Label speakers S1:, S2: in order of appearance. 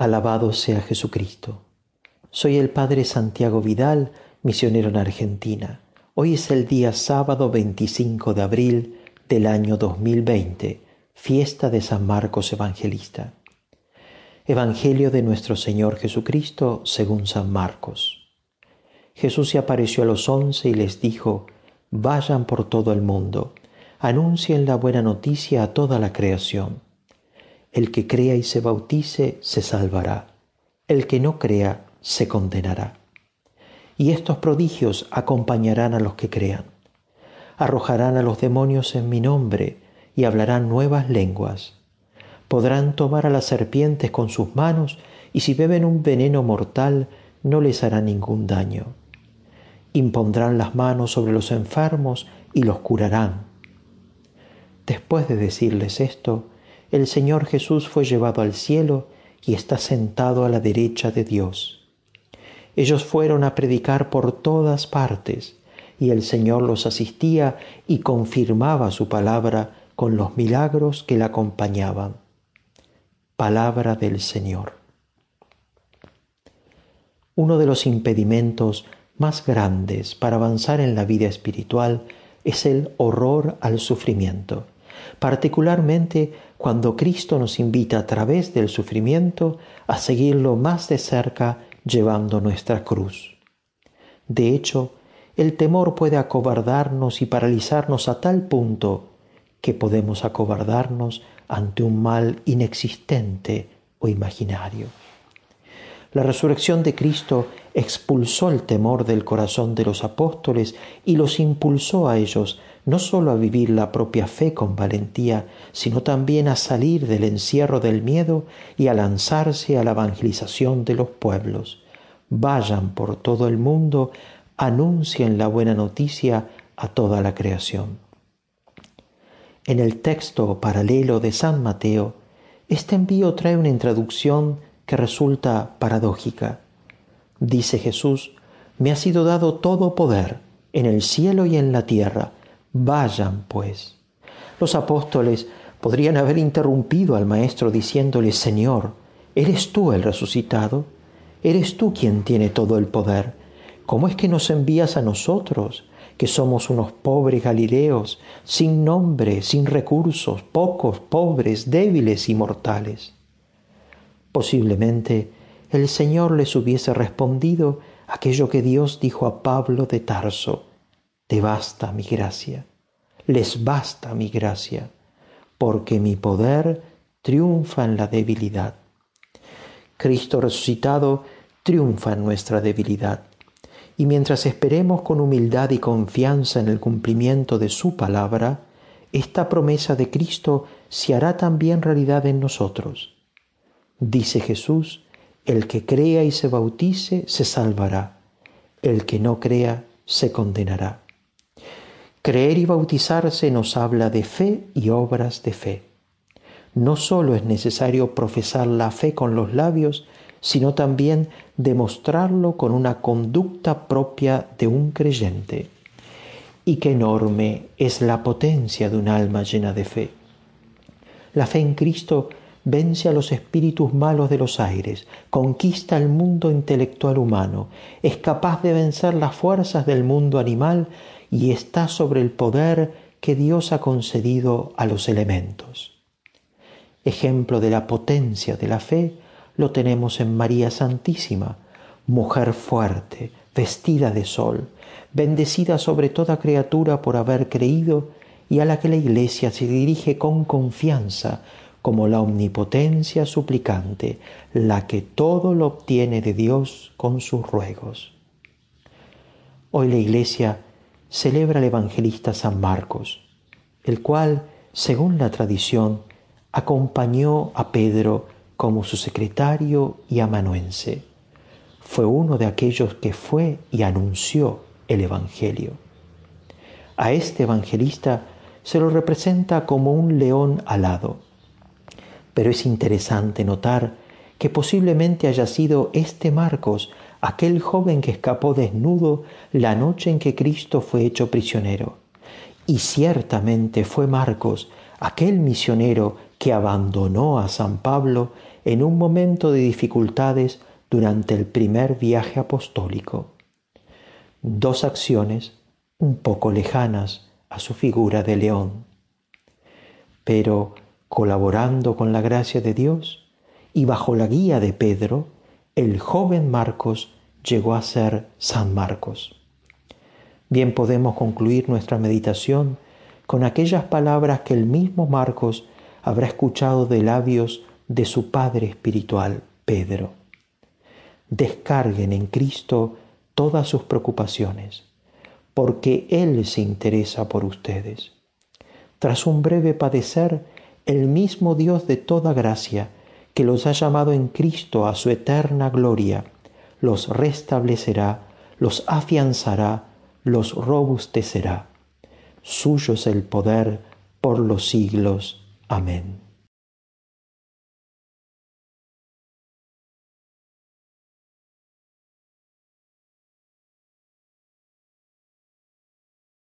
S1: Alabado sea Jesucristo. Soy el Padre Santiago Vidal, misionero en Argentina. Hoy es el día sábado 25 de abril del año 2020, fiesta de San Marcos Evangelista. Evangelio de nuestro Señor Jesucristo según San Marcos. Jesús se apareció a los once y les dijo, Vayan por todo el mundo, anuncien la buena noticia a toda la creación. El que crea y se bautice se salvará. El que no crea se condenará. Y estos prodigios acompañarán a los que crean. Arrojarán a los demonios en mi nombre y hablarán nuevas lenguas. Podrán tomar a las serpientes con sus manos y si beben un veneno mortal no les hará ningún daño. Impondrán las manos sobre los enfermos y los curarán. Después de decirles esto, el Señor Jesús fue llevado al cielo y está sentado a la derecha de Dios. Ellos fueron a predicar por todas partes y el Señor los asistía y confirmaba su palabra con los milagros que la acompañaban. Palabra del Señor. Uno de los impedimentos más grandes para avanzar en la vida espiritual es el horror al sufrimiento particularmente cuando Cristo nos invita a través del sufrimiento a seguirlo más de cerca llevando nuestra cruz. De hecho, el temor puede acobardarnos y paralizarnos a tal punto que podemos acobardarnos ante un mal inexistente o imaginario. La resurrección de Cristo expulsó el temor del corazón de los apóstoles y los impulsó a ellos no sólo a vivir la propia fe con valentía, sino también a salir del encierro del miedo y a lanzarse a la evangelización de los pueblos. Vayan por todo el mundo, anuncien la buena noticia a toda la creación. En el texto paralelo de San Mateo, este envío trae una introducción que resulta paradójica. Dice Jesús, me ha sido dado todo poder en el cielo y en la tierra. Vayan pues. Los apóstoles podrían haber interrumpido al Maestro diciéndole, Señor, ¿eres tú el resucitado? ¿Eres tú quien tiene todo el poder? ¿Cómo es que nos envías a nosotros, que somos unos pobres galileos, sin nombre, sin recursos, pocos, pobres, débiles y mortales? Posiblemente el Señor les hubiese respondido aquello que Dios dijo a Pablo de Tarso, te basta mi gracia, les basta mi gracia, porque mi poder triunfa en la debilidad. Cristo resucitado triunfa en nuestra debilidad. Y mientras esperemos con humildad y confianza en el cumplimiento de su palabra, esta promesa de Cristo se hará también realidad en nosotros. Dice Jesús, el que crea y se bautice se salvará, el que no crea se condenará. Creer y bautizarse nos habla de fe y obras de fe. No solo es necesario profesar la fe con los labios, sino también demostrarlo con una conducta propia de un creyente. Y qué enorme es la potencia de un alma llena de fe. La fe en Cristo vence a los espíritus malos de los aires, conquista el mundo intelectual humano, es capaz de vencer las fuerzas del mundo animal y está sobre el poder que Dios ha concedido a los elementos. Ejemplo de la potencia de la fe lo tenemos en María Santísima, mujer fuerte, vestida de sol, bendecida sobre toda criatura por haber creído y a la que la Iglesia se dirige con confianza como la omnipotencia suplicante, la que todo lo obtiene de Dios con sus ruegos. Hoy la Iglesia celebra al evangelista San Marcos, el cual, según la tradición, acompañó a Pedro como su secretario y amanuense. Fue uno de aquellos que fue y anunció el Evangelio. A este evangelista se lo representa como un león alado pero es interesante notar que posiblemente haya sido este Marcos aquel joven que escapó desnudo la noche en que Cristo fue hecho prisionero. Y ciertamente fue Marcos aquel misionero que abandonó a San Pablo en un momento de dificultades durante el primer viaje apostólico. Dos acciones un poco lejanas a su figura de león. Pero colaborando con la gracia de Dios y bajo la guía de Pedro, el joven Marcos llegó a ser San Marcos. Bien podemos concluir nuestra meditación con aquellas palabras que el mismo Marcos habrá escuchado de labios de su padre espiritual, Pedro. Descarguen en Cristo todas sus preocupaciones, porque Él se interesa por ustedes. Tras un breve padecer, el mismo Dios de toda gracia, que los ha llamado en Cristo a su eterna gloria, los restablecerá, los afianzará, los robustecerá. Suyo es el poder por los siglos. Amén.